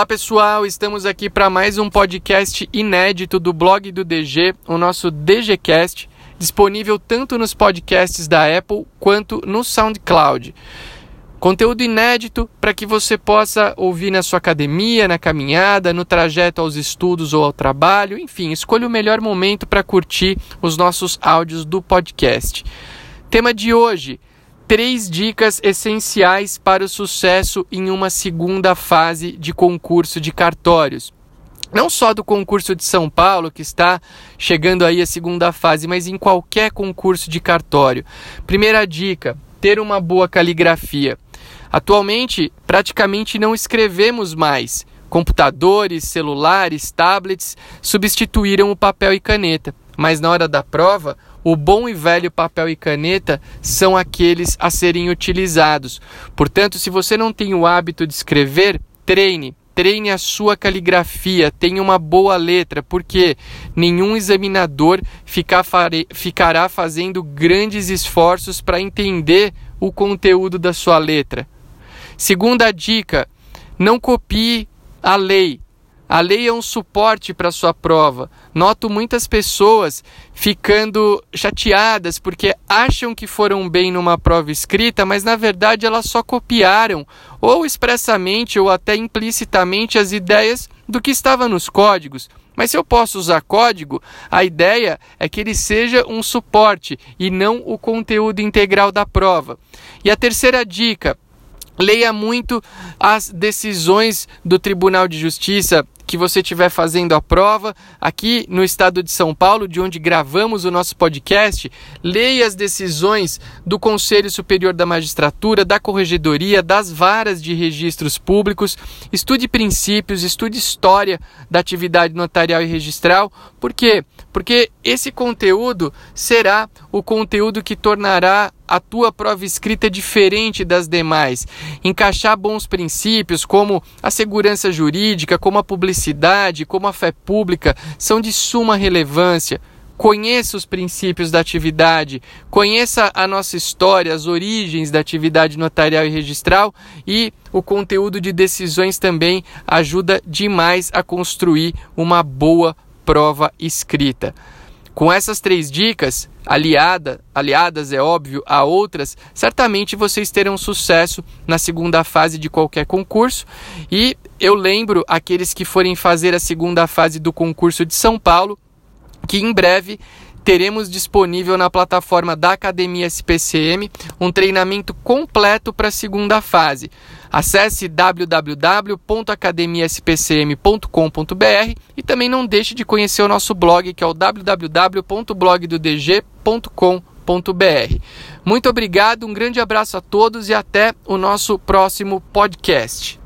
Olá pessoal, estamos aqui para mais um podcast inédito do blog do DG, o nosso DGCast, disponível tanto nos podcasts da Apple quanto no SoundCloud. Conteúdo inédito para que você possa ouvir na sua academia, na caminhada, no trajeto aos estudos ou ao trabalho, enfim, escolha o melhor momento para curtir os nossos áudios do podcast. Tema de hoje: três dicas essenciais para o sucesso em uma segunda fase de concurso de cartórios. Não só do concurso de São Paulo, que está chegando aí a segunda fase, mas em qualquer concurso de cartório. Primeira dica: ter uma boa caligrafia. Atualmente, praticamente não escrevemos mais. Computadores, celulares, tablets substituíram o papel e caneta, mas na hora da prova, o bom e velho papel e caneta são aqueles a serem utilizados. Portanto, se você não tem o hábito de escrever, treine. Treine a sua caligrafia, tenha uma boa letra, porque nenhum examinador ficará fazendo grandes esforços para entender o conteúdo da sua letra. Segunda dica: não copie a lei, a lei é um suporte para sua prova. Noto muitas pessoas ficando chateadas porque acham que foram bem numa prova escrita, mas na verdade elas só copiaram, ou expressamente ou até implicitamente, as ideias do que estava nos códigos. Mas se eu posso usar código, a ideia é que ele seja um suporte e não o conteúdo integral da prova. E a terceira dica: leia muito as decisões do Tribunal de Justiça que você estiver fazendo a prova aqui no estado de São Paulo, de onde gravamos o nosso podcast, leia as decisões do Conselho Superior da Magistratura, da Corregedoria, das varas de registros públicos, estude princípios, estude história da atividade notarial e registral. Por quê? Porque esse conteúdo será o conteúdo que tornará a tua prova escrita diferente das demais. Encaixar bons princípios como a segurança jurídica, como a publicidade, como a fé pública são de suma relevância. Conheça os princípios da atividade, conheça a nossa história, as origens da atividade notarial e registral e o conteúdo de decisões também ajuda demais a construir uma boa prova escrita. Com essas três dicas, aliada, aliadas, é óbvio, a outras, certamente vocês terão sucesso na segunda fase de qualquer concurso. E eu lembro aqueles que forem fazer a segunda fase do concurso de São Paulo, que em breve teremos disponível na plataforma da Academia SPCM um treinamento completo para a segunda fase. Acesse www.academiaspcm.com.br e também não deixe de conhecer o nosso blog que é o www.blogdodg.com.br. Muito obrigado, um grande abraço a todos e até o nosso próximo podcast.